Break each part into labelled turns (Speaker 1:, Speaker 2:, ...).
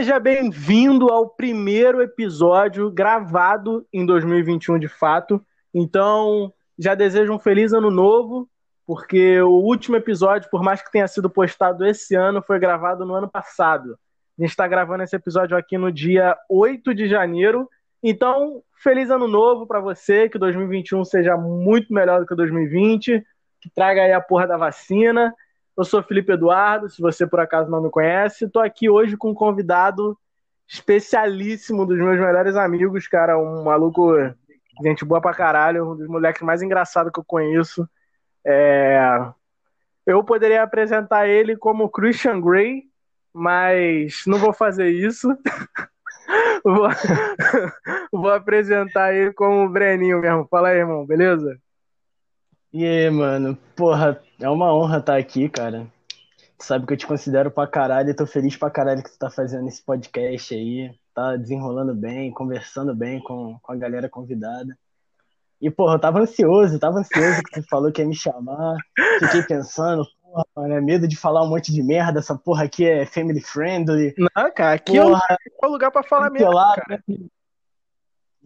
Speaker 1: Seja bem-vindo ao primeiro episódio gravado em 2021 de fato. Então, já desejo um feliz ano novo, porque o último episódio, por mais que tenha sido postado esse ano, foi gravado no ano passado. A gente está gravando esse episódio aqui no dia 8 de janeiro. Então, feliz ano novo para você, que 2021 seja muito melhor do que 2020, que traga aí a porra da vacina. Eu sou Felipe Eduardo, se você por acaso não me conhece, estou aqui hoje com um convidado especialíssimo dos meus melhores amigos, cara, um maluco, gente boa pra caralho, um dos moleques mais engraçados que eu conheço. É... Eu poderia apresentar ele como Christian Grey, mas não vou fazer isso. vou... vou apresentar ele como Breninho mesmo. Fala aí, irmão, beleza?
Speaker 2: E aí, mano, porra, é uma honra estar aqui, cara. Tu sabe que eu te considero pra caralho e tô feliz pra caralho que tu tá fazendo esse podcast aí. Tá desenrolando bem, conversando bem com, com a galera convidada. E, porra, eu tava ansioso, tava ansioso que tu falou que ia me chamar. Fiquei pensando, porra, mano, é medo de falar um monte de merda. Essa porra aqui é family friendly.
Speaker 1: Não, cara, aqui porra, é o lugar pra falar mesmo. Cara.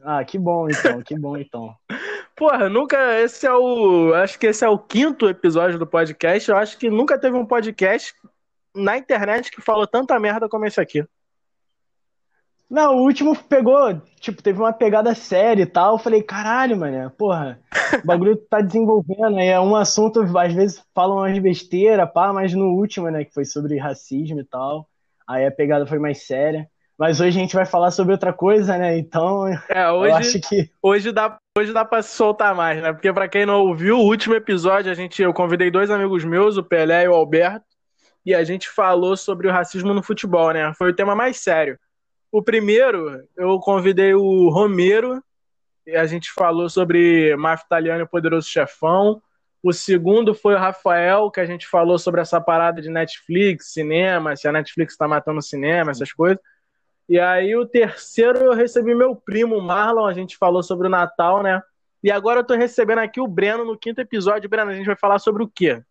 Speaker 2: Ah, que bom então, que bom então.
Speaker 1: Porra, nunca. Esse é o. Acho que esse é o quinto episódio do podcast. Eu acho que nunca teve um podcast na internet que falou tanta merda como esse aqui.
Speaker 2: Não, o último pegou, tipo, teve uma pegada séria e tal. Eu falei, caralho, mano, porra, o bagulho tá desenvolvendo. Aí é um assunto, às vezes falam umas besteiras, pá, mas no último, né, que foi sobre racismo e tal. Aí a pegada foi mais séria. Mas hoje a gente vai falar sobre outra coisa, né? Então,
Speaker 1: é, hoje, eu acho que. Hoje dá, hoje dá pra soltar mais, né? Porque para quem não ouviu, o último episódio, a gente, eu convidei dois amigos meus, o Pelé e o Alberto, e a gente falou sobre o racismo no futebol, né? Foi o tema mais sério. O primeiro, eu convidei o Romero, e a gente falou sobre Máfia Italiana e o Poderoso Chefão. O segundo foi o Rafael, que a gente falou sobre essa parada de Netflix, cinema, se a Netflix tá matando o cinema, essas coisas. E aí o terceiro eu recebi meu primo, Marlon, a gente falou sobre o Natal, né? E agora eu tô recebendo aqui o Breno no quinto episódio. Breno, a gente vai falar sobre o quê?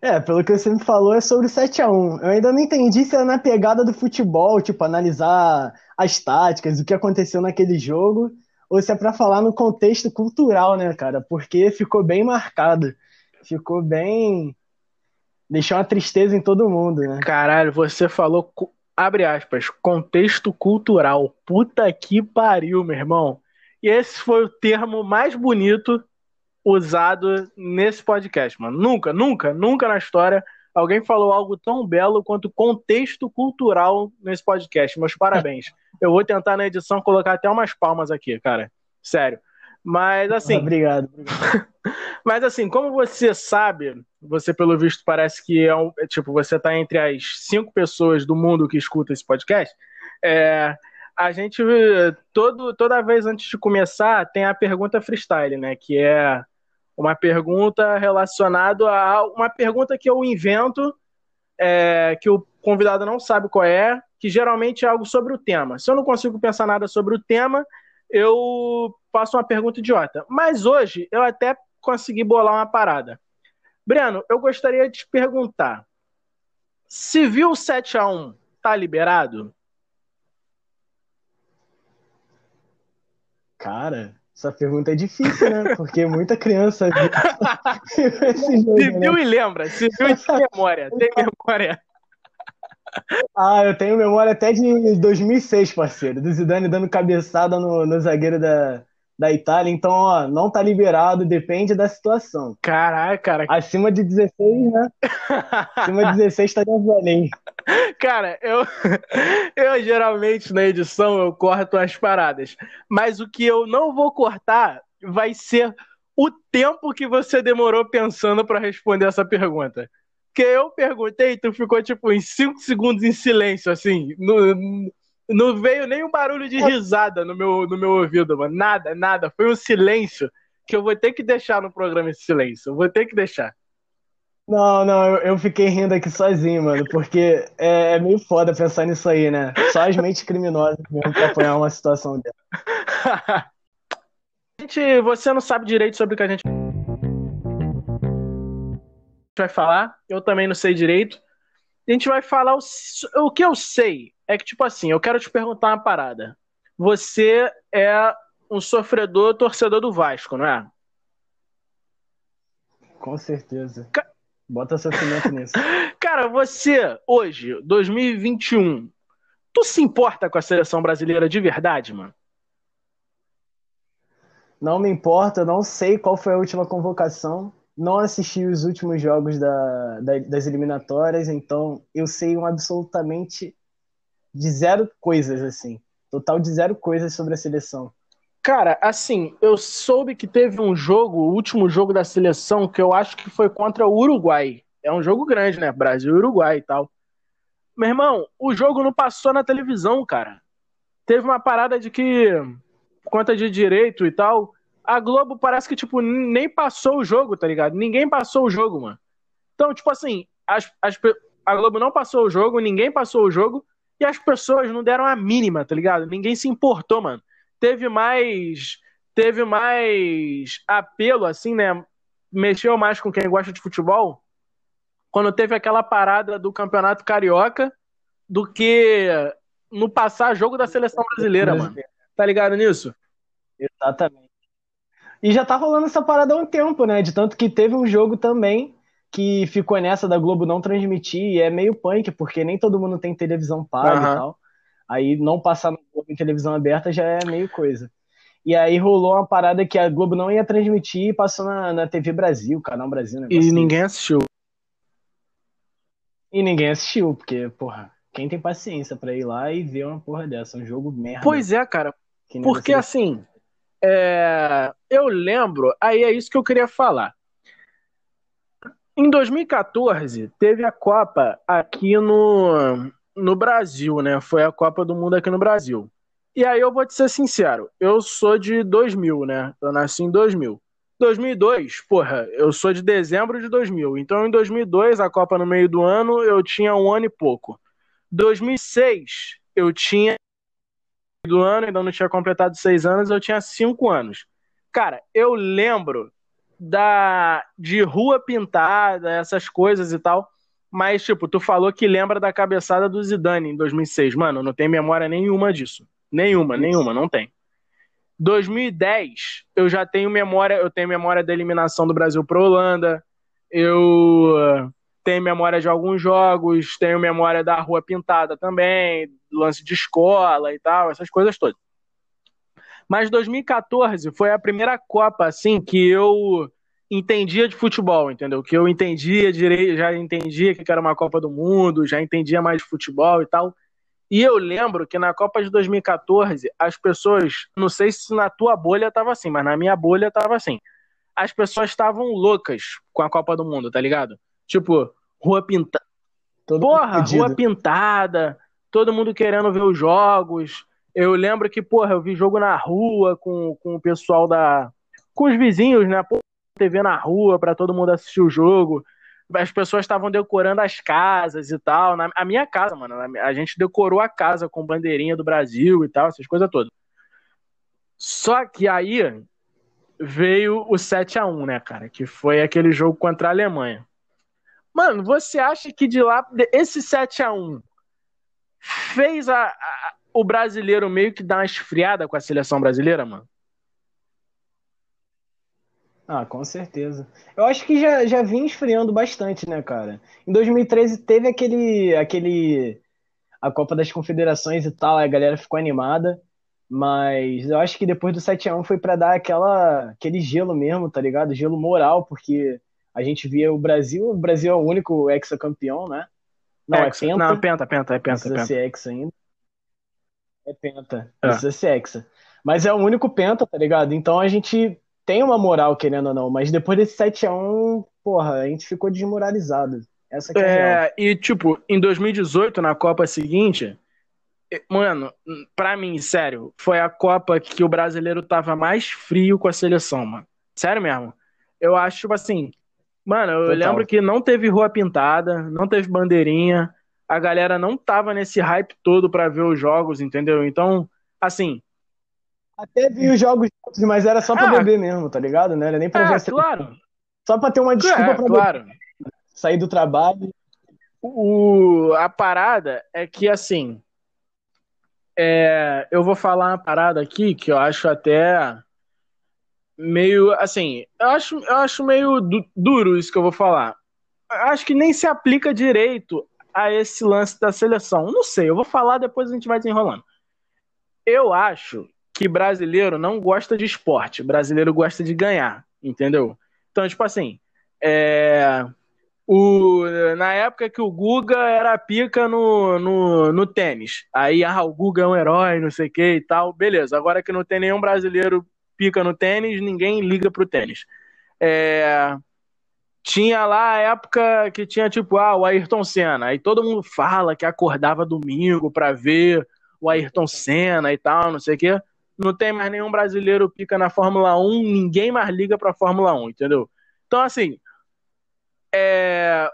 Speaker 2: É, pelo que você me falou, é sobre o 7x1. Eu ainda não entendi se é na pegada do futebol, tipo, analisar as táticas, o que aconteceu naquele jogo, ou se é pra falar no contexto cultural, né, cara? Porque ficou bem marcado. Ficou bem deixou uma tristeza em todo mundo, né?
Speaker 1: Caralho, você falou, abre aspas, contexto cultural. Puta que pariu, meu irmão. E esse foi o termo mais bonito usado nesse podcast, mano. Nunca, nunca, nunca na história alguém falou algo tão belo quanto contexto cultural nesse podcast. Meus parabéns. Eu vou tentar na edição colocar até umas palmas aqui, cara. Sério. Mas assim.
Speaker 2: Obrigado.
Speaker 1: Mas assim, como você sabe, você pelo visto parece que é um, é, tipo você está entre as cinco pessoas do mundo que escuta esse podcast. É, a gente todo, toda vez antes de começar tem a pergunta freestyle, né? Que é uma pergunta relacionada a uma pergunta que eu invento, é, que o convidado não sabe qual é, que geralmente é algo sobre o tema. Se eu não consigo pensar nada sobre o tema, eu faço uma pergunta idiota. Mas hoje eu até consegui bolar uma parada. Breno, eu gostaria de te perguntar: se viu 7 a 1 tá liberado?
Speaker 2: Cara, essa pergunta é difícil, né? Porque muita criança
Speaker 1: viu esse jogo, Se viu né? e lembra, se viu e tem memória, tem memória.
Speaker 2: Ah, eu tenho memória até de 2006, parceiro. Do Zidane dando cabeçada no, no zagueiro da, da Itália. Então, ó, não tá liberado, depende da situação.
Speaker 1: Caralho, cara.
Speaker 2: Acima de 16, né? Acima de 16 tá dentro da lei.
Speaker 1: Cara, eu, eu geralmente na edição eu corto as paradas. Mas o que eu não vou cortar vai ser o tempo que você demorou pensando para responder essa pergunta. Porque eu perguntei, tu ficou tipo em 5 segundos em silêncio, assim. No, não veio nem um barulho de risada no meu, no meu ouvido, mano. Nada, nada. Foi um silêncio que eu vou ter que deixar no programa esse silêncio. Eu vou ter que deixar.
Speaker 2: Não, não, eu, eu fiquei rindo aqui sozinho, mano, porque é, é, meio foda pensar nisso aí, né? Só as mentes criminosas mesmo pra apoiar uma situação dessa.
Speaker 1: gente, você não sabe direito sobre o que a gente vai falar, eu também não sei direito. A gente vai falar o, o que eu sei. É que, tipo assim, eu quero te perguntar uma parada. Você é um sofredor torcedor do Vasco, não é?
Speaker 2: Com certeza. Ca... Bota sofrimento nisso.
Speaker 1: Cara, você, hoje, 2021, tu se importa com a seleção brasileira de verdade, mano?
Speaker 2: Não me importa, não sei qual foi a última convocação, não assisti os últimos jogos da, da, das eliminatórias, então eu sei um absolutamente de zero coisas, assim. Total de zero coisas sobre a seleção.
Speaker 1: Cara, assim, eu soube que teve um jogo, o último jogo da seleção, que eu acho que foi contra o Uruguai. É um jogo grande, né? Brasil Uruguai e tal. Meu irmão, o jogo não passou na televisão, cara. Teve uma parada de que, conta de direito e tal, a Globo parece que, tipo, nem passou o jogo, tá ligado? Ninguém passou o jogo, mano. Então, tipo assim, as, as, a Globo não passou o jogo, ninguém passou o jogo, e as pessoas não deram a mínima, tá ligado? Ninguém se importou, mano. Teve mais. Teve mais apelo, assim, né? Mexeu mais com quem gosta de futebol quando teve aquela parada do Campeonato Carioca do que no passar jogo da seleção brasileira, mano. Tá ligado nisso?
Speaker 2: Exatamente. E já tá rolando essa parada há um tempo, né? De tanto que teve um jogo também que ficou nessa da Globo não transmitir e é meio punk, porque nem todo mundo tem televisão paga uhum. e tal. Aí não passar no Globo em televisão aberta já é meio coisa. E aí rolou uma parada que a Globo não ia transmitir e passou na, na TV Brasil, Canal Brasil.
Speaker 1: E ninguém assistiu.
Speaker 2: E ninguém assistiu, porque, porra, quem tem paciência para ir lá e ver uma porra dessa? Um jogo merda.
Speaker 1: Pois é, cara. Porque assim, é, eu lembro, aí é isso que eu queria falar. Em 2014, teve a Copa aqui no, no Brasil, né? Foi a Copa do Mundo aqui no Brasil. E aí eu vou te ser sincero, eu sou de 2000, né? Eu nasci em 2000. 2002, porra, eu sou de dezembro de 2000. Então em 2002, a Copa no meio do ano, eu tinha um ano e pouco. 2006, eu tinha do ano, ainda não tinha completado seis anos, eu tinha cinco anos. Cara, eu lembro da de rua pintada, essas coisas e tal. Mas, tipo, tu falou que lembra da cabeçada do Zidane em 2006. Mano, não tem memória nenhuma disso. Nenhuma, nenhuma, não tem. 2010, eu já tenho memória, eu tenho memória da eliminação do Brasil para Holanda. Eu tenho memória de alguns jogos, tenho memória da rua pintada também, lance de escola e tal, essas coisas todas. Mas 2014 foi a primeira Copa assim que eu entendia de futebol, entendeu? Que eu entendia direito, já entendia que era uma Copa do Mundo, já entendia mais de futebol e tal. E eu lembro que na Copa de 2014, as pessoas, não sei se na tua bolha tava assim, mas na minha bolha tava assim. As pessoas estavam loucas com a Copa do Mundo, tá ligado? Tipo, rua pintada. Porra, rua pintada, todo mundo querendo ver os jogos. Eu lembro que, porra, eu vi jogo na rua com, com o pessoal da. com os vizinhos, né? Porra, TV na rua para todo mundo assistir o jogo. As pessoas estavam decorando as casas e tal. Na, a minha casa, mano, a gente decorou a casa com bandeirinha do Brasil e tal, essas coisas todas. Só que aí veio o 7 a 1 né, cara? Que foi aquele jogo contra a Alemanha. Mano, você acha que de lá, esse 7 a 1 fez a, a, o brasileiro meio que dar uma esfriada com a seleção brasileira, mano?
Speaker 2: Ah, com certeza. Eu acho que já, já vinha esfriando bastante, né, cara? Em 2013 teve aquele, aquele. a Copa das Confederações e tal, a galera ficou animada. Mas eu acho que depois do 7x1 foi para dar aquela, aquele gelo mesmo, tá ligado? Gelo moral, porque a gente via o Brasil, o Brasil é o único ex-campeão, né?
Speaker 1: Não, é hexa. é penta. Não, penta, penta, é penta.
Speaker 2: Precisa
Speaker 1: penta.
Speaker 2: ser hexa ainda. É penta, é. precisa ser hexa. Mas é o único penta, tá ligado? Então a gente tem uma moral, querendo ou não, mas depois desse 7x1, porra, a gente ficou desmoralizado. Essa que é,
Speaker 1: é e tipo, em 2018, na Copa seguinte, mano, pra mim, sério, foi a Copa que o brasileiro tava mais frio com a seleção, mano. Sério mesmo. Eu acho, tipo assim, Mano, eu Total. lembro que não teve rua pintada, não teve bandeirinha, a galera não tava nesse hype todo para ver os jogos, entendeu? Então, assim.
Speaker 2: Até vi os jogos mas era só pra ah, beber mesmo, tá ligado? Não era nem pra
Speaker 1: é, ver claro.
Speaker 2: Só pra ter uma desculpa é, pra
Speaker 1: claro.
Speaker 2: beber. Sair do trabalho.
Speaker 1: o, a parada é que, assim, é, eu vou falar uma parada aqui que eu acho até meio, assim, eu acho, eu acho meio du duro isso que eu vou falar. Eu acho que nem se aplica direito a esse lance da seleção. Não sei, eu vou falar, depois a gente vai desenrolando. Eu acho que brasileiro não gosta de esporte, brasileiro gosta de ganhar, entendeu? Então, tipo assim, é o, na época que o Guga era pica no, no, no tênis. Aí, ah, o Guga é um herói, não sei o que e tal. Beleza, agora que não tem nenhum brasileiro pica no tênis, ninguém liga pro tênis. É, tinha lá a época que tinha tipo, ah, o Ayrton Senna. Aí todo mundo fala que acordava domingo pra ver o Ayrton Senna e tal, não sei o que. Não tem mais nenhum brasileiro pica na Fórmula 1, ninguém mais liga pra Fórmula 1, entendeu? Então, assim, é,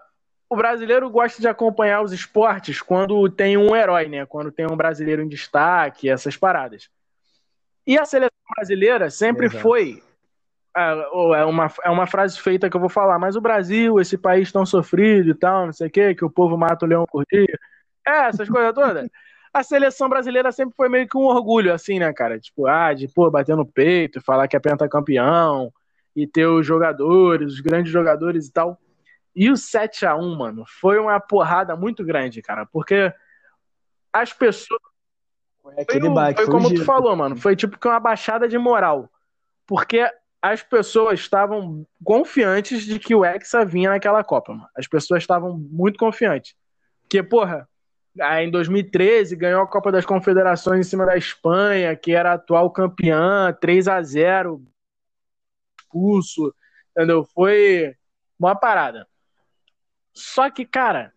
Speaker 1: o brasileiro gosta de acompanhar os esportes quando tem um herói, né? Quando tem um brasileiro em destaque, essas paradas. E a seleção brasileira sempre Exato. foi. É, é uma, é uma frase feita que eu vou falar, mas o Brasil, esse país tão sofrido e tal, não sei o quê, que o povo mata o leão por dia. É, essas coisas todas. A seleção brasileira sempre foi meio que um orgulho, assim, né, cara? Tipo, ah, de, pô, bater no peito, falar que é pentacampeão, e ter os jogadores, os grandes jogadores e tal. E o 7 a 1 mano, foi uma porrada muito grande, cara, porque as pessoas. Foi, foi, foi como tu falou, mano. Foi tipo que uma baixada de moral. Porque as pessoas estavam confiantes de que o Hexa vinha naquela Copa, mano. As pessoas estavam muito confiantes. Porque, porra, em 2013 ganhou a Copa das Confederações em cima da Espanha, que era atual campeã, 3 a 0 expulso, entendeu? Foi uma parada. Só que, cara,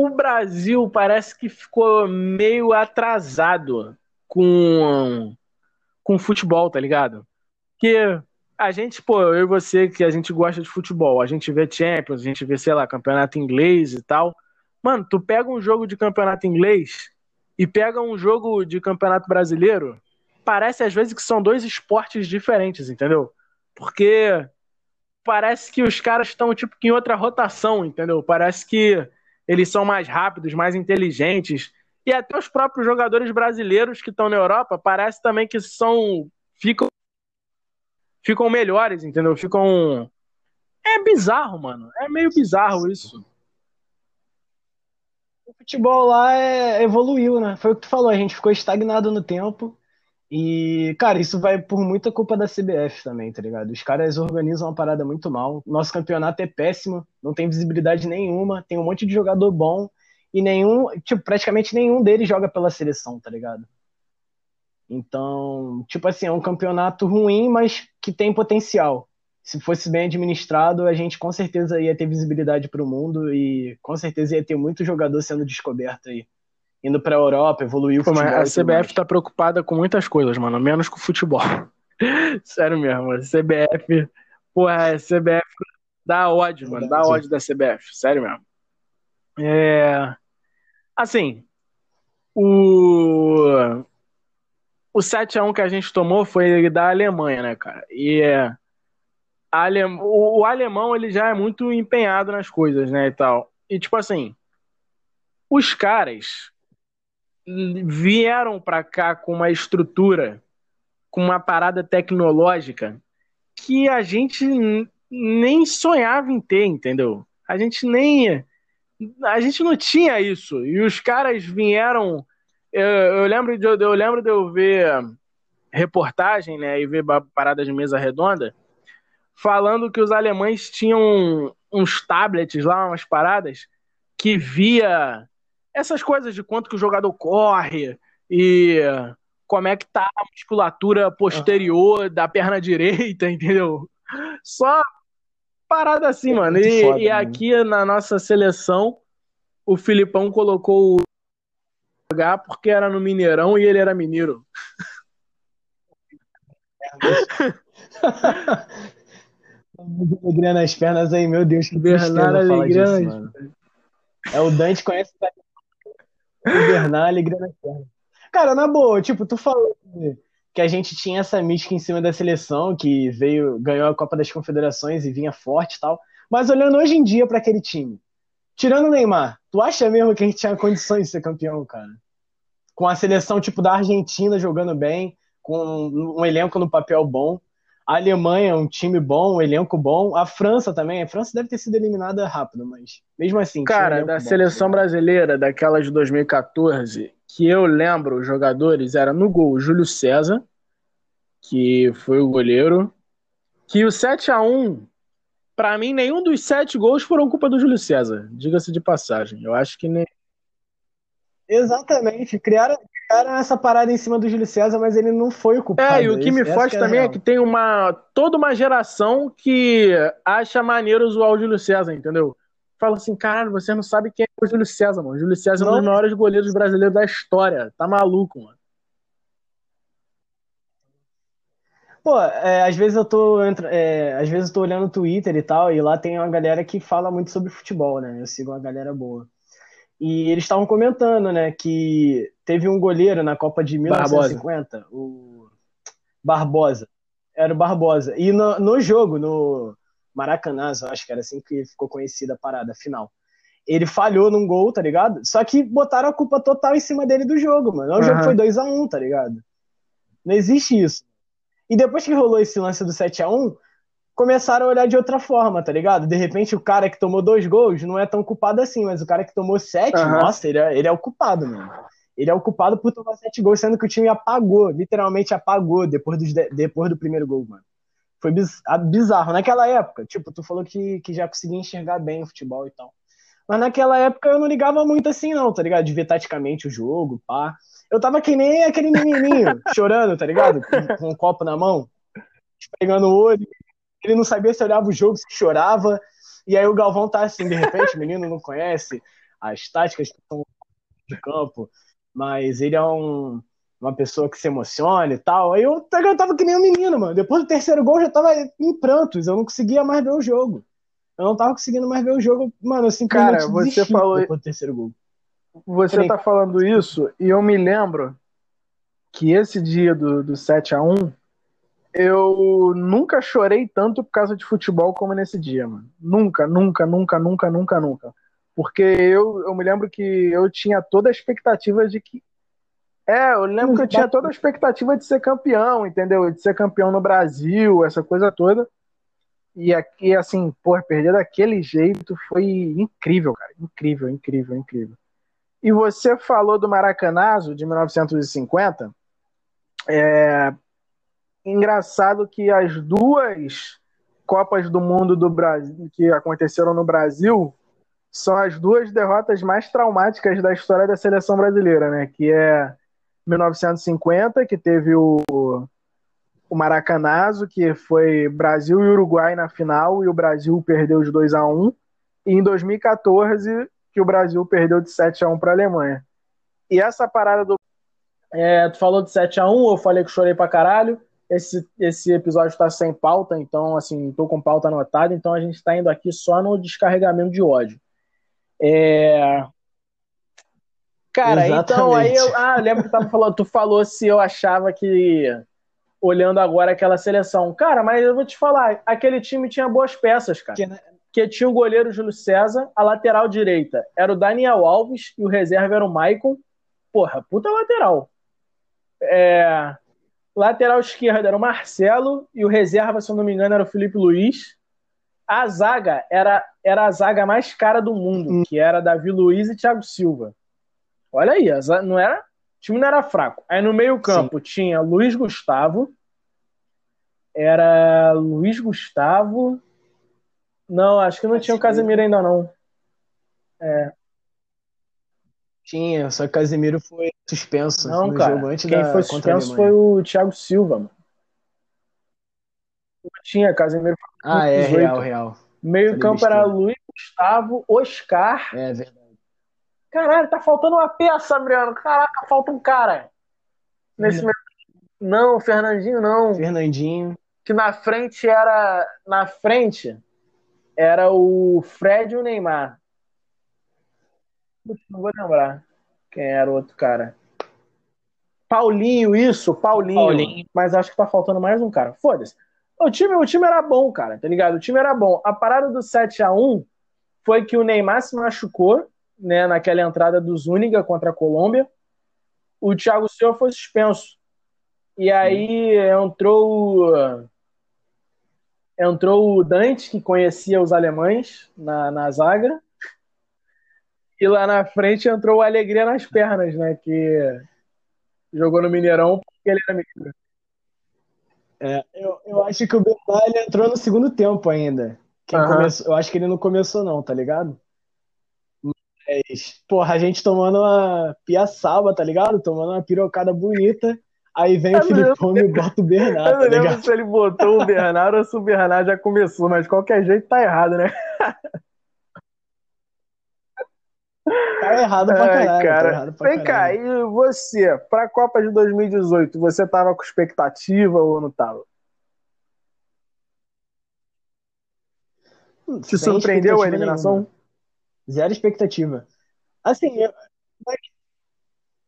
Speaker 1: o Brasil parece que ficou meio atrasado com com futebol, tá ligado? Que a gente, pô, eu e você que a gente gosta de futebol, a gente vê Champions, a gente vê, sei lá, campeonato inglês e tal. Mano, tu pega um jogo de campeonato inglês e pega um jogo de campeonato brasileiro, parece às vezes que são dois esportes diferentes, entendeu? Porque parece que os caras estão tipo em outra rotação, entendeu? Parece que eles são mais rápidos, mais inteligentes. E até os próprios jogadores brasileiros que estão na Europa, parece também que são ficam ficam melhores, entendeu? Ficam é bizarro, mano. É meio bizarro isso.
Speaker 2: O futebol lá é... evoluiu, né? Foi o que tu falou, a gente ficou estagnado no tempo. E, cara, isso vai por muita culpa da CBF também, tá ligado? Os caras organizam uma parada muito mal. Nosso campeonato é péssimo, não tem visibilidade nenhuma, tem um monte de jogador bom e nenhum, tipo, praticamente nenhum deles joga pela seleção, tá ligado? Então, tipo assim, é um campeonato ruim, mas que tem potencial. Se fosse bem administrado, a gente com certeza ia ter visibilidade para o mundo e com certeza ia ter muito jogador sendo descoberto aí indo pra Europa, evoluiu o
Speaker 1: futebol. a CBF tá preocupada com muitas coisas, mano, menos com o futebol. Sério mesmo, a CBF, porra, a CBF dá ódio, mano, dá ódio da CBF, sério mesmo. É... Assim, o o 7x1 que a gente tomou foi da Alemanha, né, cara? E é... Ale... o, o alemão, ele já é muito empenhado nas coisas, né, e tal. E, tipo assim, os caras vieram para cá com uma estrutura, com uma parada tecnológica que a gente nem sonhava em ter, entendeu? A gente nem. A gente não tinha isso. E os caras vieram. Eu, eu lembro, de, eu lembro de eu ver reportagem, né? E ver parada de mesa redonda, falando que os alemães tinham uns tablets lá, umas paradas, que via essas coisas de quanto que o jogador corre e como é que tá a musculatura posterior uhum. da perna direita, entendeu? Só parada assim, é mano. E, foda, e aqui na nossa seleção, o Filipão colocou o jogar porque era no Mineirão e ele era mineiro.
Speaker 2: alegria nas pernas aí, meu Deus, que Bernardo Alegria. É o Dante conhece Hibernar, alegria na. Cara, na boa, tipo, tu falou que a gente tinha essa mística em cima da seleção, que veio, ganhou a Copa das Confederações e vinha forte e tal. Mas olhando hoje em dia para aquele time, tirando o Neymar, tu acha mesmo que a gente tinha condições de ser campeão, cara? Com a seleção tipo da Argentina jogando bem, com um elenco no papel bom. A Alemanha, um time bom, um elenco bom. A França também. A França deve ter sido eliminada rápido, mas mesmo assim.
Speaker 1: Cara, um da bom, seleção brasileira, daquela de 2014, que eu lembro, os jogadores, era no gol Júlio César, que foi o goleiro. Que o 7 a 1 para mim, nenhum dos sete gols foram culpa do Júlio César, diga-se de passagem. Eu acho que nem.
Speaker 2: Exatamente. Criaram, criaram essa parada em cima do Júlio César, mas ele não foi o culpado.
Speaker 1: É, e o que me foge é também é, é que tem uma toda uma geração que acha maneiro zoar o Júlio César, entendeu? Fala assim, caralho, você não sabe quem é o Júlio César, mano. O Júlio César não. é um dos maiores goleiros brasileiros da história. Tá maluco, mano.
Speaker 2: Pô, é, às vezes eu tô é, às vezes eu tô olhando o Twitter e tal, e lá tem uma galera que fala muito sobre futebol, né? Eu sigo uma galera boa. E eles estavam comentando, né, que teve um goleiro na Copa de 1950, Barbosa. o Barbosa. Era o Barbosa. E no, no jogo, no Maracanã, acho que era assim que ficou conhecida a parada final. Ele falhou num gol, tá ligado? Só que botaram a culpa total em cima dele do jogo, mano. O uhum. jogo foi 2 a 1 um, tá ligado? Não existe isso. E depois que rolou esse lance do 7 a 1 começaram a olhar de outra forma, tá ligado? De repente o cara que tomou dois gols não é tão culpado assim, mas o cara que tomou sete, uhum. nossa, ele é, ele é o culpado, mano. Ele é o culpado por tomar sete gols, sendo que o time apagou, literalmente apagou depois, dos, depois do primeiro gol, mano. Foi bizarro. Naquela época, tipo, tu falou que, que já conseguia enxergar bem o futebol e tal. Mas naquela época eu não ligava muito assim, não, tá ligado? De ver taticamente o jogo, pá. Eu tava que nem aquele menininho chorando, tá ligado? Com, com um copo na mão, pegando o olho. Ele não sabia se olhava o jogo, se chorava. E aí o Galvão tá assim, de repente, o menino não conhece as táticas que estão de campo, mas ele é um, uma pessoa que se emociona e tal. Aí eu, eu tava que nem um menino, mano. Depois do terceiro gol, eu já tava em prantos. Eu não conseguia mais ver o jogo. Eu não tava conseguindo mais ver o jogo. Mano, assim,
Speaker 1: cara, você falou
Speaker 2: depois do terceiro gol.
Speaker 1: Você tá falando isso e eu me lembro que esse dia do, do 7 a 1 eu nunca chorei tanto por causa de futebol como nesse dia, mano. Nunca, nunca, nunca, nunca, nunca, nunca. Porque eu, eu me lembro que eu tinha toda a expectativa de que. É, eu lembro que eu tinha toda a expectativa de ser campeão, entendeu? De ser campeão no Brasil, essa coisa toda. E aqui, assim, pô, perder daquele jeito foi incrível, cara. Incrível, incrível, incrível. E você falou do Maracanazo de 1950. É engraçado que as duas Copas do Mundo do Brasil que aconteceram no Brasil são as duas derrotas mais traumáticas da história da seleção brasileira, né? Que é 1950, que teve o, o Maracanazo, que foi Brasil e Uruguai na final, e o Brasil perdeu os 2 a 1 E em 2014, que o Brasil perdeu de 7 a 1 para a Alemanha. E essa parada do. É, tu falou de 7 a 1 eu falei que chorei pra caralho. Esse, esse episódio está sem pauta, então, assim, tô com pauta anotada, então a gente está indo aqui só no descarregamento de ódio. É... Cara, Exatamente. então aí eu. Ah, eu lembro que tava falando, tu falou se eu achava que. Olhando agora aquela seleção. Cara, mas eu vou te falar, aquele time tinha boas peças, cara. Que, que tinha o goleiro Júlio César, a lateral direita era o Daniel Alves e o reserva era o Maicon. Porra, puta lateral. É... Lateral esquerda era o Marcelo e o reserva, se eu não me engano, era o Felipe Luiz. A zaga era, era a zaga mais cara do mundo, que era Davi Luiz e Thiago Silva. Olha aí, não era, o time não era fraco. Aí no meio-campo tinha Luiz Gustavo, era Luiz Gustavo, não, acho que não tinha o Casemiro ainda não. É.
Speaker 2: Tinha, só que o Casemiro foi suspenso
Speaker 1: não, no cara, jogo antes quem da foi suspenso foi o Thiago Silva, mano. Tinha, Casemiro
Speaker 2: foi Ah, é, 18. real, real.
Speaker 1: Meio campo era Luiz Gustavo, Oscar.
Speaker 2: É verdade.
Speaker 1: Caralho, tá faltando uma peça, Adriano. Caraca, falta um cara. Nesse meio... Não, Fernandinho não.
Speaker 2: Fernandinho.
Speaker 1: Que na frente era. Na frente era o Fred e o Neymar. Não vou lembrar quem era o outro cara. Paulinho, isso, Paulinho. Paulinho. Mas acho que tá faltando mais um cara. Foda-se. O time, o time era bom, cara, tá ligado? O time era bom. A parada do 7 a 1 foi que o Neymar se machucou, né, naquela entrada do Zúñiga contra a Colômbia. O Thiago Silva foi suspenso. E aí entrou entrou o Dante, que conhecia os alemães na, na zaga. E lá na frente entrou o Alegria nas pernas, né? Que jogou no Mineirão porque ele era mineiro.
Speaker 2: É, eu, eu acho que o Bernal entrou no segundo tempo ainda. Uhum. começou, eu acho que ele não começou, não, tá ligado? Mas, porra, a gente tomando uma piaçaba, tá ligado? Tomando uma pirocada bonita. Aí vem eu o Filipão e bota o Bernardo. Eu
Speaker 1: não tá lembro ligado? se ele botou o Bernardo ou se o Bernardo já começou, mas de qualquer jeito tá errado, né?
Speaker 2: Tá errado pra caralho. Ai, cara. Tá errado
Speaker 1: pra Vem cá, e você, pra Copa de 2018, você tava com expectativa ou não tava? Te Sem surpreendeu a eliminação? Nenhuma.
Speaker 2: Zero expectativa. Assim, eu...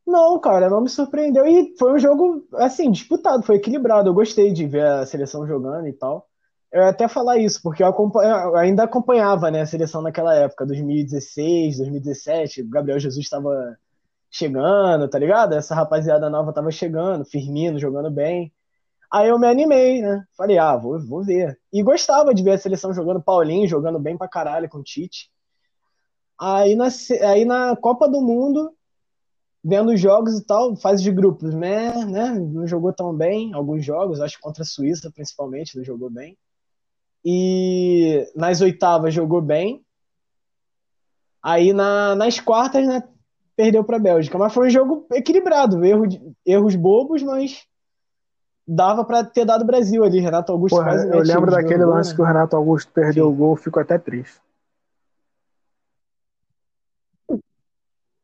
Speaker 2: não, cara, não me surpreendeu. E foi um jogo, assim, disputado, foi equilibrado. Eu gostei de ver a seleção jogando e tal. Eu até falar isso, porque eu, eu ainda acompanhava né, a seleção naquela época, 2016, 2017. O Gabriel Jesus estava chegando, tá ligado? Essa rapaziada nova estava chegando, Firmino jogando bem. Aí eu me animei, né? Falei, ah, vou, vou ver. E gostava de ver a seleção jogando Paulinho, jogando bem pra caralho com o Tite. Aí na, aí na Copa do Mundo, vendo os jogos e tal, fase de grupos, né, né? Não jogou tão bem alguns jogos, acho que contra a Suíça principalmente, não jogou bem. E nas oitavas jogou bem. Aí na, nas quartas, né, perdeu para a Bélgica. Mas foi um jogo equilibrado, erro de, erros bobos, mas dava para ter dado Brasil ali. Renato Augusto
Speaker 1: Porra, quase Eu lembro daquele lance né? que o Renato Augusto perdeu Sim. o gol, fico até triste.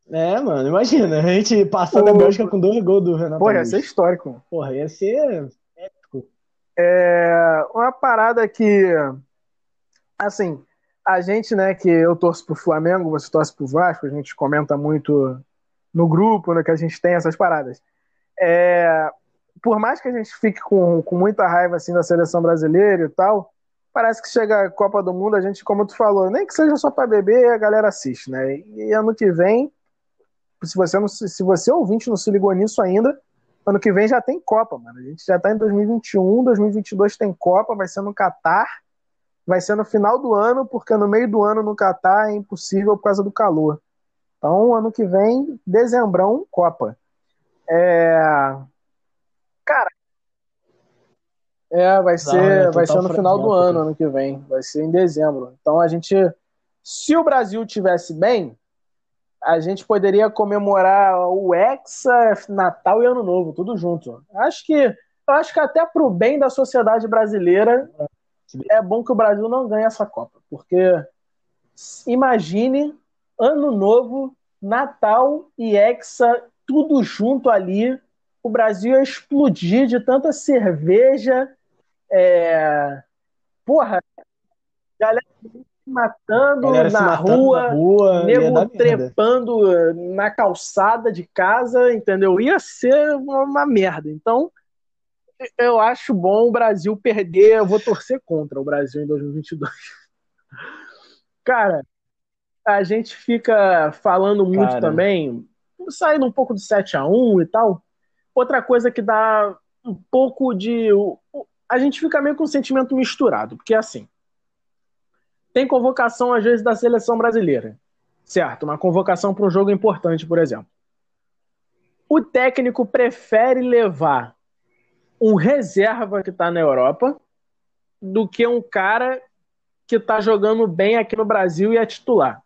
Speaker 2: É, mano, imagina, a gente passando a Bélgica com dois gols do Renato
Speaker 1: Pô, ia ser histórico.
Speaker 2: Porra, ia ser
Speaker 1: épico. É uma parada que, assim, a gente, né, que eu torço pro Flamengo, você torce pro Vasco, a gente comenta muito no grupo, né, que a gente tem essas paradas. É, por mais que a gente fique com, com muita raiva assim da seleção brasileira e tal, parece que chega a Copa do Mundo, a gente, como tu falou, nem que seja só para beber, a galera assiste, né? E ano que vem, se você não, se você ouvinte não se ligou nisso ainda, ano que vem já tem Copa, mano. A gente já tá em 2021, 2022 tem Copa, vai ser no Catar, vai ser no final do ano, porque no meio do ano no Catar é impossível por causa do calor. Então, ano que vem, dezembrão, Copa. É... Cara, é, vai ser, é vai ser no final do ano, ano que vem. Vai ser em dezembro. Então a gente, se o Brasil tivesse bem, a gente poderia comemorar o Hexa, Natal e Ano Novo, tudo junto. Acho que, acho que até pro bem da sociedade brasileira é bom que o Brasil não ganhe essa Copa, porque imagine Ano Novo, Natal e Hexa tudo junto ali o Brasil ia explodir de tanta cerveja. É... Porra, galera matando na rua, na rua nego trepando na calçada de casa, entendeu? Ia ser uma, uma merda. Então, eu acho bom o Brasil perder. Eu vou torcer contra o Brasil em 2022. Cara, a gente fica falando muito Cara. também, saindo um pouco do 7 a 1 e tal. Outra coisa que dá um pouco de. A gente fica meio com um sentimento misturado, porque assim. Tem convocação, às vezes, da seleção brasileira. Certo? Uma convocação para um jogo importante, por exemplo. O técnico prefere levar um reserva que está na Europa do que um cara que está jogando bem aqui no Brasil e é titular.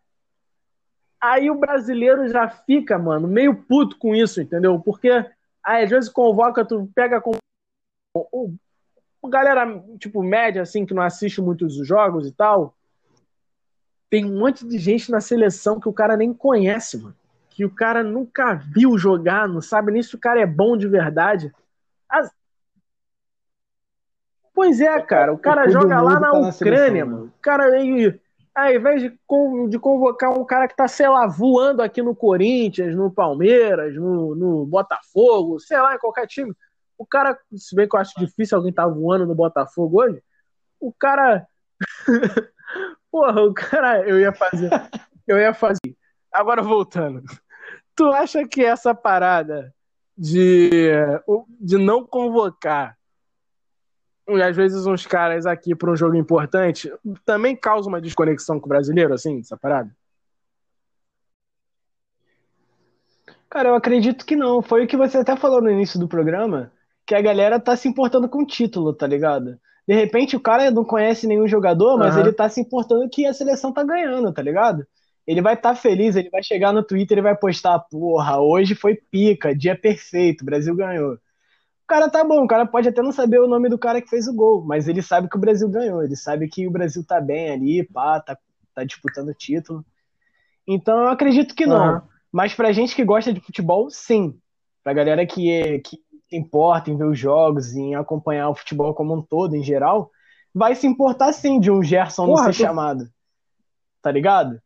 Speaker 1: Aí o brasileiro já fica, mano, meio puto com isso, entendeu? Porque Aí às vezes convoca, tu pega com. O, galera, tipo, média, assim, que não assiste muitos jogos e tal. Tem um monte de gente na seleção que o cara nem conhece, mano. Que o cara nunca viu jogar, não sabe nem se o cara é bom de verdade. As... Pois é, cara. O cara o joga lá na tá Ucrânia, seleção, mano. O cara aí ao invés de, de convocar um cara que tá, sei lá, voando aqui no Corinthians, no Palmeiras, no, no Botafogo, sei lá, em qualquer time, o cara, se bem que eu acho difícil alguém tá voando no Botafogo hoje, o cara. Porra, o cara, eu ia fazer. eu ia fazer. Agora voltando. Tu acha que essa parada de, de não convocar às vezes uns caras aqui para um jogo importante também causa uma desconexão com o brasileiro, assim, essa parada?
Speaker 2: Cara, eu acredito que não. Foi o que você até falou no início do programa, que a galera tá se importando com o título, tá ligado? De repente o cara não conhece nenhum jogador, mas uhum. ele tá se importando que a seleção tá ganhando, tá ligado? Ele vai estar tá feliz, ele vai chegar no Twitter e vai postar, porra, hoje foi pica, dia perfeito, o Brasil ganhou. O cara tá bom, o cara pode até não saber o nome do cara que fez o gol, mas ele sabe que o Brasil ganhou, ele sabe que o Brasil tá bem ali, pá, tá, tá disputando o título. Então eu acredito que não. Uhum. Mas pra gente que gosta de futebol, sim. Pra galera que, é, que importa em ver os jogos, em acompanhar o futebol como um todo, em geral, vai se importar sim de um Gerson Porra, não ser chamado. Tá ligado?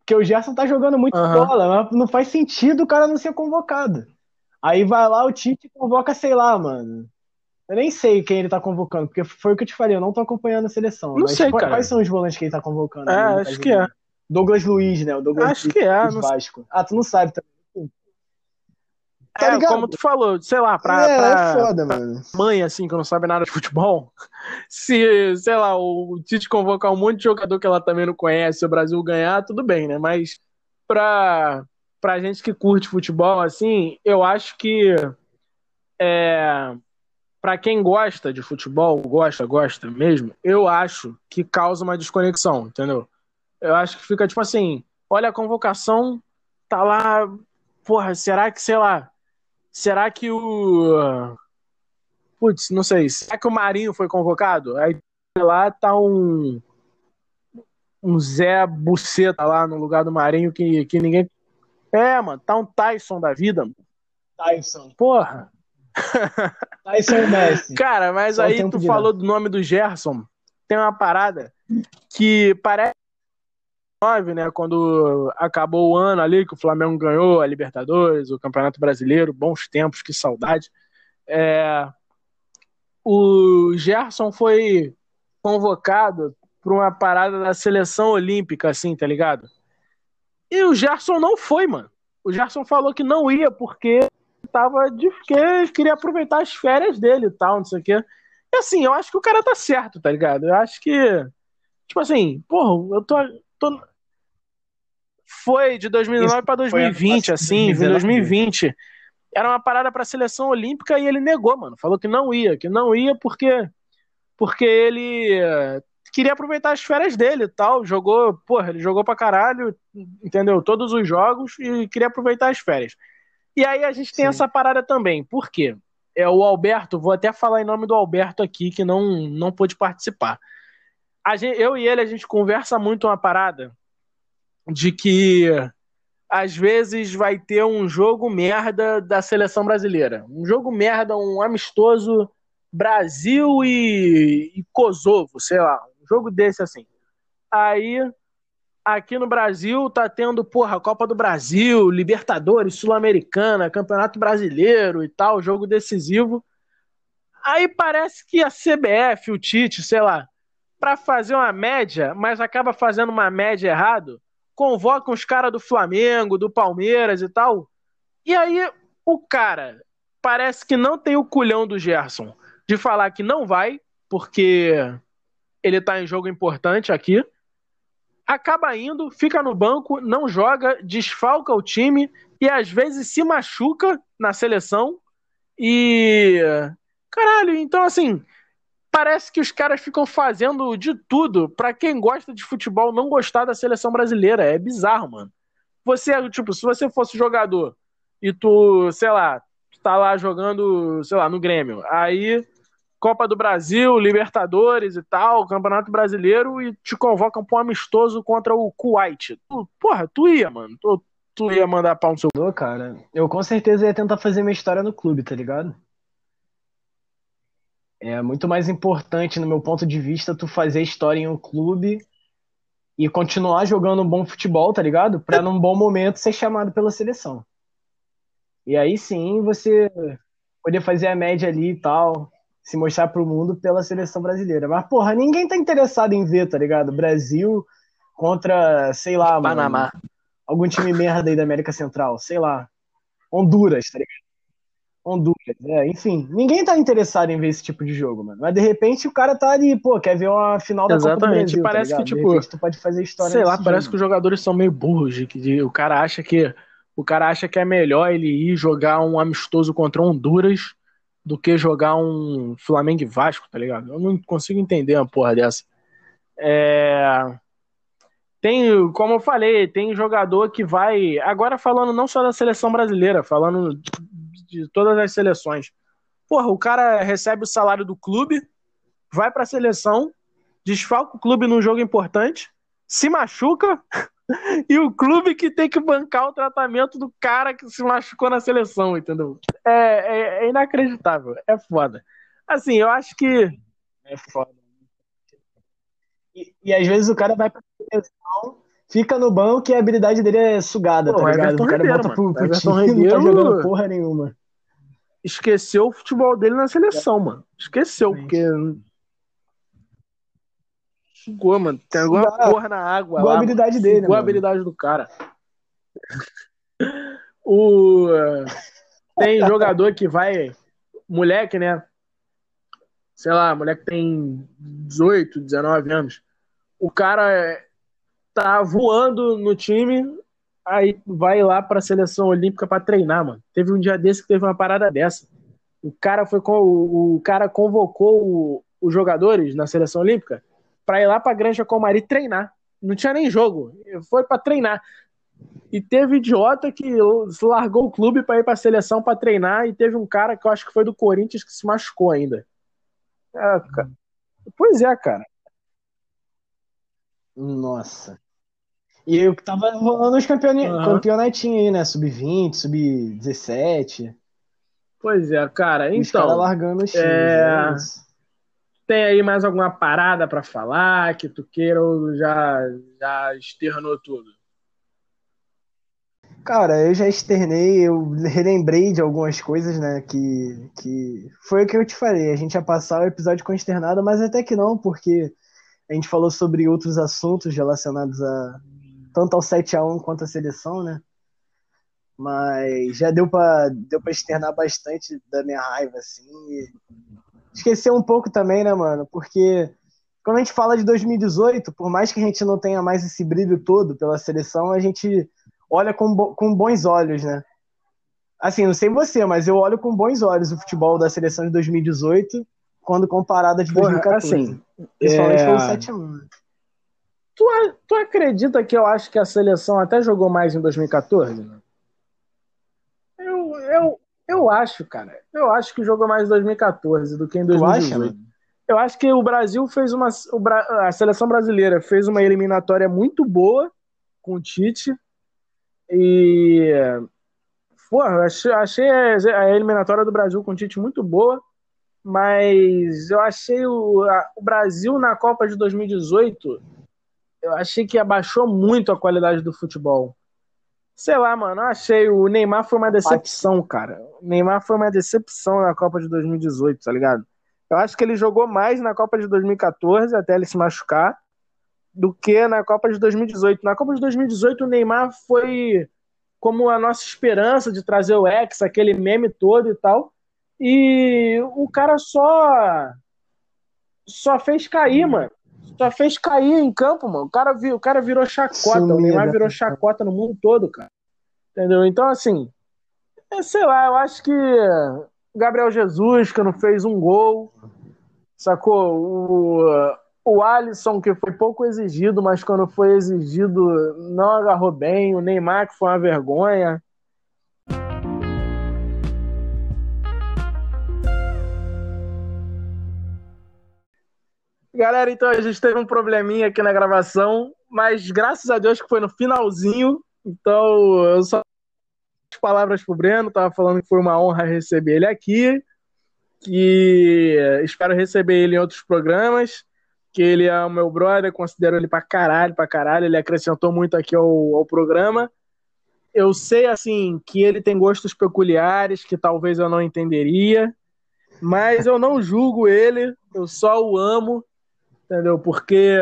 Speaker 2: Porque o Gerson tá jogando muito uhum. bola, mas não faz sentido o cara não ser convocado. Aí vai lá, o Tite convoca, sei lá, mano. Eu nem sei quem ele tá convocando, porque foi o que eu te falei, eu não tô acompanhando a seleção.
Speaker 1: Não sei,
Speaker 2: quais,
Speaker 1: cara.
Speaker 2: quais são os volantes que ele tá convocando?
Speaker 1: É, acho que é.
Speaker 2: Douglas Luiz, né? O Douglas
Speaker 1: acho que é.
Speaker 2: Do Vasco. Ah, tu não sabe também.
Speaker 1: Tá é, como tu falou, sei lá, pra,
Speaker 2: é,
Speaker 1: pra
Speaker 2: é foda,
Speaker 1: mãe, assim, que não sabe nada de futebol, se, sei lá, o Tite convocar um monte de jogador que ela também não conhece, o Brasil ganhar, tudo bem, né? Mas pra, pra gente que curte futebol, assim, eu acho que é, para quem gosta de futebol, gosta, gosta mesmo, eu acho que causa uma desconexão, entendeu? Eu acho que fica tipo assim, olha a convocação, tá lá, porra, será que, sei lá, será que o. Putz, não sei. Será que o Marinho foi convocado? Aí lá tá um. Um Zé Buceta lá no lugar do Marinho que, que ninguém. É, mano, tá um Tyson da vida, mano.
Speaker 2: Tyson.
Speaker 1: Porra.
Speaker 2: Tyson Messi.
Speaker 1: Cara, mas Só aí tu falou do nome do Gerson. Tem uma parada que parece 2019, né, quando acabou o ano ali, que o Flamengo ganhou a Libertadores, o Campeonato Brasileiro, bons tempos, que saudade. É, o Gerson foi convocado para uma parada da seleção olímpica, assim, tá ligado? E o Gerson não foi, mano. O Gerson falou que não ia porque tava de que queria aproveitar as férias dele e tal, não sei o quê. E assim, eu acho que o cara tá certo, tá ligado? Eu acho que tipo assim, porra, eu tô tô... Foi de 2009 para 2020, assim, 2020. Era uma parada para a seleção olímpica e ele negou, mano. Falou que não ia, que não ia porque porque ele queria aproveitar as férias dele e tal. Jogou, porra, ele jogou pra caralho, entendeu? Todos os jogos e queria aproveitar as férias. E aí a gente tem Sim. essa parada também. Por quê? É o Alberto, vou até falar em nome do Alberto aqui, que não, não pôde participar gente, eu e ele, a gente conversa muito uma parada de que às vezes vai ter um jogo merda da seleção brasileira. Um jogo merda, um amistoso Brasil e, e Kosovo, sei lá. Um jogo desse assim. Aí, aqui no Brasil, tá tendo, porra, Copa do Brasil, Libertadores, Sul-Americana, Campeonato Brasileiro e tal, jogo decisivo. Aí parece que a CBF, o Tite, sei lá, para fazer uma média, mas acaba fazendo uma média errado, convoca os caras do Flamengo, do Palmeiras e tal. E aí o cara parece que não tem o culhão do Gerson de falar que não vai, porque ele tá em jogo importante aqui. Acaba indo, fica no banco, não joga, desfalca o time e às vezes se machuca na seleção. E. Caralho, então assim, parece que os caras ficam fazendo de tudo para quem gosta de futebol não gostar da seleção brasileira. É bizarro, mano. Você, tipo, se você fosse jogador e tu, sei lá, tá lá jogando, sei lá, no Grêmio, aí Copa do Brasil, Libertadores e tal, Campeonato Brasileiro e te convocam pra um amistoso contra o Kuwait. Tu, porra, tu ia, mano. Tu, tu ia mandar pau no seu.
Speaker 2: Cara, eu com certeza ia tentar fazer minha história no clube, tá ligado? É muito mais importante, no meu ponto de vista, tu fazer história em um clube e continuar jogando um bom futebol, tá ligado? Pra num bom momento ser chamado pela seleção. E aí sim você poder fazer a média ali e tal, se mostrar pro mundo pela seleção brasileira. Mas, porra, ninguém tá interessado em ver, tá ligado? Brasil contra, sei lá,
Speaker 1: Panamá.
Speaker 2: Mano, algum time merda aí da América Central, sei lá. Honduras, tá ligado? Honduras, é, enfim. Ninguém tá interessado em ver esse tipo de jogo, mano. Mas de repente o cara tá ali, pô, quer ver uma final da
Speaker 1: Exatamente.
Speaker 2: Copa do Brasil,
Speaker 1: parece
Speaker 2: tá
Speaker 1: que, tipo.
Speaker 2: Tu pode fazer história
Speaker 1: Sei lá, parece
Speaker 2: jogo.
Speaker 1: que os jogadores são meio burros. De, de, o cara acha que. O cara acha que é melhor ele ir jogar um amistoso contra Honduras do que jogar um Flamengo e Vasco, tá ligado? Eu não consigo entender uma porra dessa. É... Tem, como eu falei, tem jogador que vai. Agora falando não só da seleção brasileira, falando de, todas as seleções. Porra, o cara recebe o salário do clube, vai pra seleção, desfalca o clube num jogo importante, se machuca, e o clube que tem que bancar o tratamento do cara que se machucou na seleção, entendeu? É, é, é inacreditável, é foda. Assim, eu acho que.
Speaker 2: É foda. E, e às vezes o cara vai pra seleção, fica no banco e a habilidade dele é sugada,
Speaker 1: Pô,
Speaker 2: tá ligado?
Speaker 1: Everton
Speaker 2: O cara
Speaker 1: Ribeiro,
Speaker 2: volta pro, pro time e não tá
Speaker 1: Ribeiro-
Speaker 2: jogando porra nenhuma.
Speaker 1: Esqueceu o futebol dele na seleção, mano. Esqueceu, porque. Sugou, mano. Tem alguma
Speaker 2: Sugou-
Speaker 1: porra na água.
Speaker 2: sugou a
Speaker 1: lá,
Speaker 2: habilidade
Speaker 1: mano.
Speaker 2: dele,
Speaker 1: Sugou a
Speaker 2: mano.
Speaker 1: habilidade do cara. o. Tem jogador que vai. Moleque, né? Sei lá, moleque tem 18, 19 anos. O cara é- tá voando no time, aí vai lá pra seleção olímpica pra treinar, mano. Teve um dia desse que teve uma parada dessa. O cara foi com o, o cara convocou o- os jogadores na seleção olímpica pra ir lá pra Granja Comari treinar. Não tinha nem jogo, foi pra treinar. E teve idiota que largou o clube pra ir pra seleção pra treinar e teve um cara que eu acho que foi do Corinthians que se machucou ainda. É, ca- Pois é, cara.
Speaker 2: Nossa. E eu que tava rolando os campeoni-
Speaker 1: Aham.
Speaker 2: campeonatinhos aí, né? Sub-20, sub-17.
Speaker 1: Pois é, cara.
Speaker 2: Os
Speaker 1: Então,
Speaker 2: largando os times.
Speaker 1: é-
Speaker 2: é isso.
Speaker 1: tem aí mais alguma parada pra falar que tu queira ou já, já externou tudo?
Speaker 2: Cara, eu já externei, eu relembrei de algumas coisas, né? Que, que foi o que eu te falei. A gente ia passar o episódio consternado, mas até que não, porque a gente falou sobre outros assuntos relacionados a tanto ao 7x1 quanto à seleção, né? Mas já deu pra, deu pra externar bastante da minha raiva, assim. esquecer um pouco também, né, mano? Porque quando a gente fala de 2018, por mais que a gente não tenha mais esse brilho todo pela seleção, a gente olha com, bo- com bons olhos, né? Assim, não sei você, mas eu olho com bons olhos o futebol da seleção de 2018 quando comparado a de
Speaker 1: Porra,
Speaker 2: 2014.
Speaker 1: assim,
Speaker 2: Principalmente
Speaker 1: é,
Speaker 2: pelo 7x1. né?
Speaker 1: Tu, tu acredita que eu acho que a seleção até jogou mais em 2014? né? Eu, eu, eu acho, cara. Eu acho que jogou mais em 2014 do que em
Speaker 2: Tu acha,
Speaker 1: 2018.
Speaker 2: mano?
Speaker 1: Eu acho que o Brasil fez uma. o Bra- a seleção brasileira fez uma eliminatória muito boa com o Tite. E. Porra, achei, achei a a eliminatória do Brasil com o Tite muito boa. Mas eu achei o, a- o Brasil na Copa de 2018. Eu achei que abaixou muito a qualidade do futebol. Sei lá, mano, eu achei o Neymar foi uma decepção, cara. O Neymar foi uma decepção na Copa de 2018, tá ligado? Eu acho que ele jogou mais na Copa de 2014, até ele se machucar, do que na Copa de 2018. Na Copa de 2018, o Neymar foi como a nossa esperança de trazer o Ex, aquele meme todo e tal. E o cara só só fez cair, mano. Só fez cair em campo, mano. O cara, o cara virou chacota. o
Speaker 2: Sumida.
Speaker 1: Neymar virou chacota no mundo todo, cara. Entendeu? Então, assim, é, sei lá, eu acho que Gabriel Jesus, que não fez um gol, sacou? O, o Alisson, que foi pouco exigido, mas quando foi exigido não agarrou bem. O Neymar, que foi uma vergonha. Galera, então a gente teve um probleminha aqui na gravação, mas graças a Deus que foi no finalzinho. Então, eu só as palavras pro Breno, tava falando que foi uma honra receber ele aqui, que espero receber ele em outros programas, que ele é o meu brother, considero ele pra caralho, pra caralho, ele acrescentou muito aqui ao, ao programa. Eu sei, assim, que ele tem gostos peculiares, que talvez eu não entenderia, Mas eu não julgo ele, eu só o amo, entendeu? Porque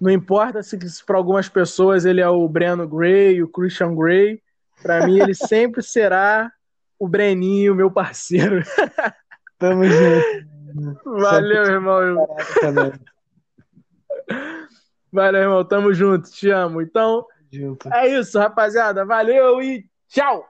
Speaker 1: não importa se, se para algumas pessoas ele é o Breno Gray, o Christian Gray, para mim ele sempre será o Breninho, meu parceiro.
Speaker 2: Tamo junto.
Speaker 1: Valeu, irmão. Valeu, irmão. Tamo junto. Te amo. Então,
Speaker 2: junto.
Speaker 1: é isso, rapaziada. Valeu e tchau!